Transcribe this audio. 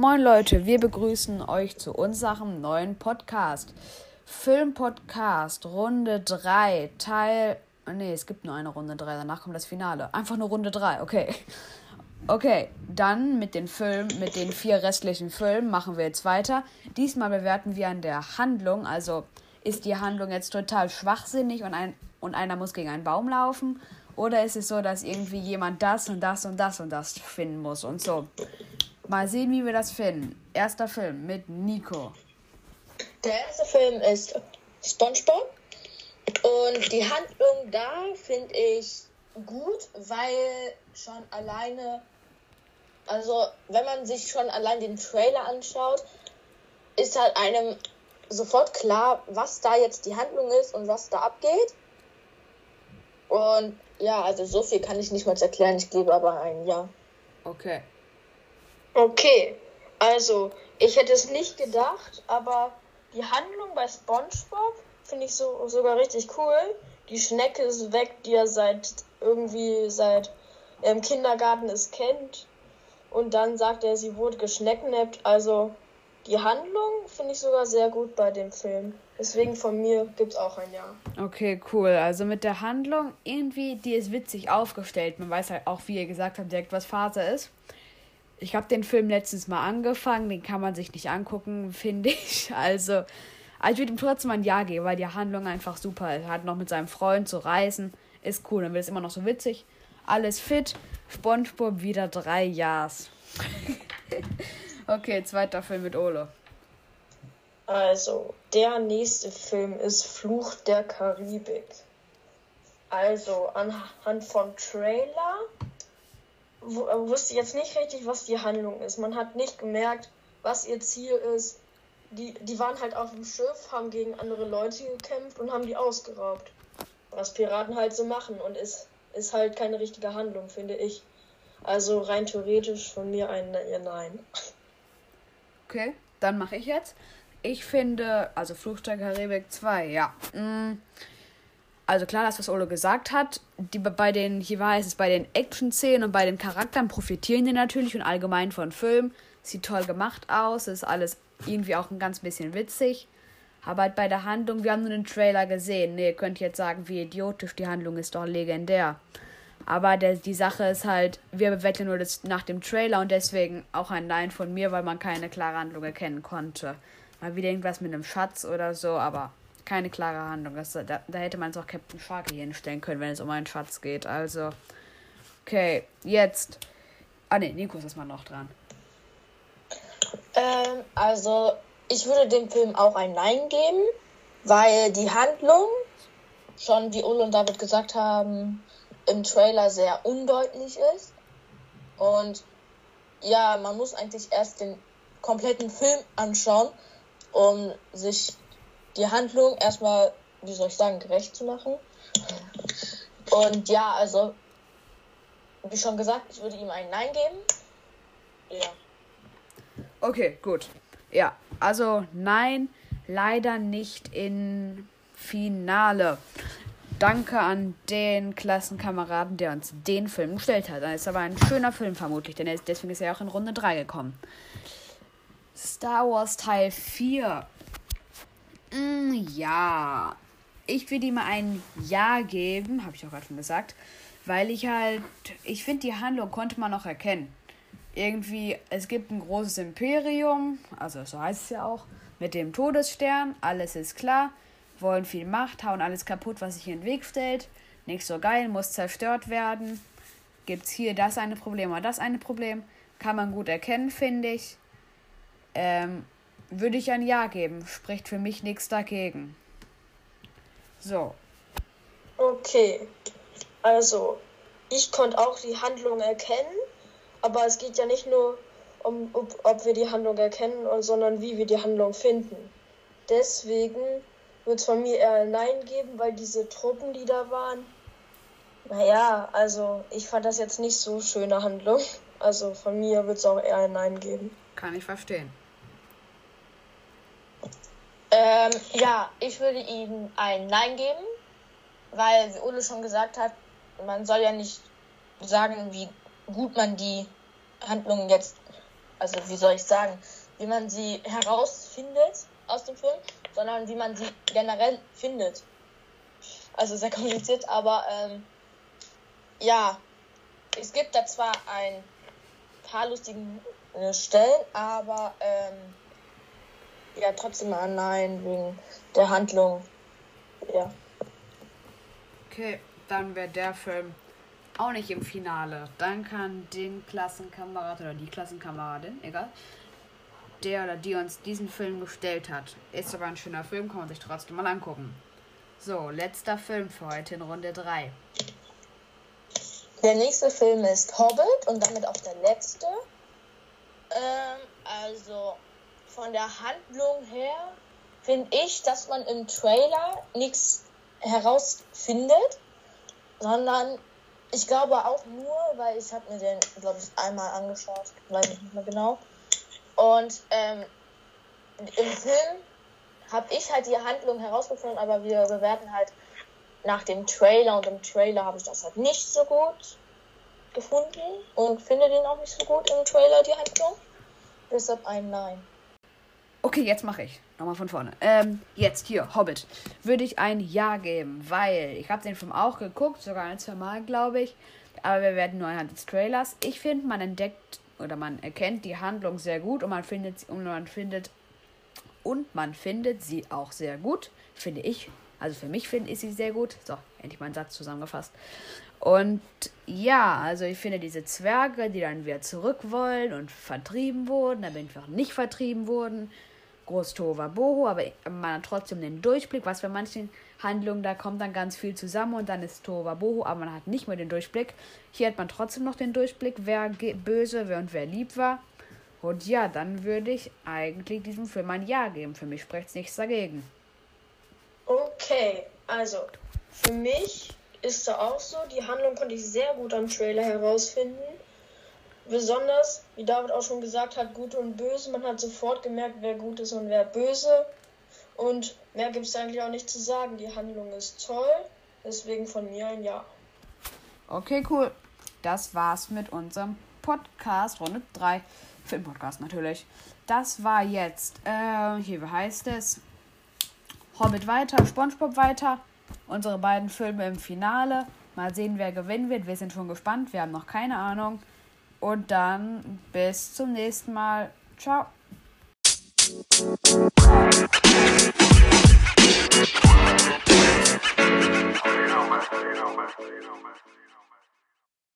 Moin Leute, wir begrüßen euch zu unserem neuen Podcast. Filmpodcast Runde 3, Teil. Ne, es gibt nur eine Runde 3, danach kommt das Finale. Einfach nur Runde 3, okay. Okay, dann mit den Filmen, mit den vier restlichen Filmen machen wir jetzt weiter. Diesmal bewerten wir an der Handlung, also ist die Handlung jetzt total schwachsinnig und, ein, und einer muss gegen einen Baum laufen? Oder ist es so, dass irgendwie jemand das und das und das und das finden muss und so? Mal sehen, wie wir das finden. Erster Film mit Nico. Der erste Film ist SpongeBob. Und die Handlung da finde ich gut, weil schon alleine, also wenn man sich schon allein den Trailer anschaut, ist halt einem sofort klar, was da jetzt die Handlung ist und was da abgeht. Und ja, also so viel kann ich nicht mal erklären. Ich gebe aber ein Ja. Okay. Okay, also ich hätte es nicht gedacht, aber die Handlung bei SpongeBob finde ich so sogar richtig cool. Die Schnecke ist weg, die er seit irgendwie seit im Kindergarten es kennt. Und dann sagt er, sie wurde geschnecknappt. Also die Handlung finde ich sogar sehr gut bei dem Film. Deswegen von mir gibt es auch ein Ja. Okay, cool. Also mit der Handlung, irgendwie, die ist witzig aufgestellt. Man weiß halt auch, wie ihr gesagt habt, direkt was Phase ist ich habe den Film letztens mal angefangen, den kann man sich nicht angucken, finde ich. Also, ich würde ihm trotzdem ein Ja geben, weil die Handlung einfach super ist. Er hat noch mit seinem Freund zu reisen, ist cool, dann wird es immer noch so witzig. Alles fit, SpongeBob wieder drei Ja's. okay, zweiter Film mit Ole. Also, der nächste Film ist Fluch der Karibik. Also, anhand vom Trailer wusste jetzt nicht richtig, was die Handlung ist. Man hat nicht gemerkt, was ihr Ziel ist. Die, die waren halt auf dem Schiff, haben gegen andere Leute gekämpft und haben die ausgeraubt. Was Piraten halt so machen und ist, ist halt keine richtige Handlung, finde ich. Also rein theoretisch von mir ein Nein. Okay, dann mache ich jetzt. Ich finde, also Flugzeug Karibik 2, ja. Mm, also klar, das, was Olo gesagt hat, die, bei den, hier war es bei den Action-Szenen und bei den Charakteren profitieren die natürlich und allgemein von Film. Sieht toll gemacht aus, ist alles irgendwie auch ein ganz bisschen witzig. Aber halt bei der Handlung, wir haben nur den Trailer gesehen. Ne, ihr könnt jetzt sagen, wie idiotisch, die Handlung ist doch legendär. Aber der, die Sache ist halt, wir bewerten nur das nach dem Trailer und deswegen auch ein Nein von mir, weil man keine klare Handlung erkennen konnte. Mal wieder irgendwas mit einem Schatz oder so, aber keine klare Handlung. Das, da, da hätte man es auch Captain Sharky hinstellen können, wenn es um einen Schatz geht. Also, okay, jetzt. Ah ne, Nico ist mal noch dran. Ähm, also, ich würde dem Film auch ein Nein geben, weil die Handlung schon, wie Ulle und David gesagt haben, im Trailer sehr undeutlich ist. Und ja, man muss eigentlich erst den kompletten Film anschauen, um sich die Handlung erstmal, wie soll ich sagen, gerecht zu machen. Und ja, also, wie schon gesagt, ich würde ihm ein Nein geben. Ja. Okay, gut. Ja, also nein, leider nicht in Finale. Danke an den Klassenkameraden, der uns den Film gestellt hat. Das ist aber ein schöner Film vermutlich, denn deswegen ist er auch in Runde 3 gekommen. Star Wars Teil 4 Mm, ja. Ich würde ihm ein Ja geben, habe ich auch gerade schon gesagt, weil ich halt, ich finde, die Handlung konnte man noch erkennen. Irgendwie, es gibt ein großes Imperium, also so heißt es ja auch, mit dem Todesstern, alles ist klar, wollen viel Macht, hauen alles kaputt, was sich in den Weg stellt, nicht so geil, muss zerstört werden. Gibt es hier das eine Problem oder das eine Problem? Kann man gut erkennen, finde ich. Ähm, würde ich ein Ja geben. Spricht für mich nichts dagegen. So. Okay. Also, ich konnte auch die Handlung erkennen, aber es geht ja nicht nur um, ob, ob wir die Handlung erkennen, sondern wie wir die Handlung finden. Deswegen wird es von mir eher ein Nein geben, weil diese Truppen, die da waren, naja, also ich fand das jetzt nicht so schöne Handlung. Also von mir wird es auch eher ein Nein geben. Kann ich verstehen. Ähm, ja, ich würde ihm ein Nein geben, weil, wie Ulle schon gesagt hat, man soll ja nicht sagen, wie gut man die Handlung jetzt also wie soll ich sagen, wie man sie herausfindet aus dem Film, sondern wie man sie generell findet. Also sehr kompliziert, aber ähm, ja, es gibt da zwar ein paar lustige Stellen, aber ähm, ja, trotzdem ein Nein wegen der Handlung. Ja. Okay, dann wäre der Film auch nicht im Finale. Dann kann den Klassenkamerad oder die Klassenkameradin, egal, der oder die uns diesen Film gestellt hat. Ist aber ein schöner Film, kann man sich trotzdem mal angucken. So, letzter Film für heute in Runde 3. Der nächste Film ist Hobbit und damit auch der letzte. Ähm, also von der Handlung her finde ich, dass man im Trailer nichts herausfindet, sondern ich glaube auch nur, weil ich habe mir den, glaube ich, einmal angeschaut, weiß ich nicht mehr genau. Und ähm, im Film habe ich halt die Handlung herausgefunden, aber wir bewerten halt nach dem Trailer und im Trailer habe ich das halt nicht so gut gefunden und finde den auch nicht so gut im Trailer, die Handlung. Deshalb ein Nein. Okay, jetzt mache ich. Nochmal von vorne. Ähm, jetzt hier, Hobbit. Würde ich ein Ja geben, weil ich habe den Film auch geguckt, sogar ein, zwei Mal, glaube ich. Aber wir werden nur anhand des Trailers. Ich finde, man entdeckt oder man erkennt die Handlung sehr gut und man findet und man findet und man findet sie auch sehr gut, finde ich. Also für mich finde ich sie sehr gut. So, endlich mein Satz zusammengefasst. Und ja, also ich finde diese Zwerge, die dann wieder zurück wollen und vertrieben wurden, aber einfach nicht vertrieben wurden, groß Boho, aber man hat trotzdem den Durchblick, was bei manchen Handlungen, da kommt dann ganz viel zusammen und dann ist Boho, aber man hat nicht mehr den Durchblick. Hier hat man trotzdem noch den Durchblick, wer böse wer und wer lieb war. Und ja, dann würde ich eigentlich diesem Film ein Ja geben. Für mich spricht nichts dagegen. Okay, also für mich ist da auch so. Die Handlung konnte ich sehr gut am Trailer herausfinden. Besonders, wie David auch schon gesagt hat, gut und böse. Man hat sofort gemerkt, wer gut ist und wer böse. Und mehr gibt es eigentlich auch nicht zu sagen. Die Handlung ist toll. Deswegen von mir ein Ja. Okay, cool. Das war's mit unserem Podcast, Runde 3. Filmpodcast natürlich. Das war jetzt, äh, hier, wie heißt es? Hobbit weiter, Spongebob weiter. Unsere beiden Filme im Finale. Mal sehen, wer gewinnen wird. Wir sind schon gespannt. Wir haben noch keine Ahnung. Und dann bis zum nächsten Mal. Ciao. Man. You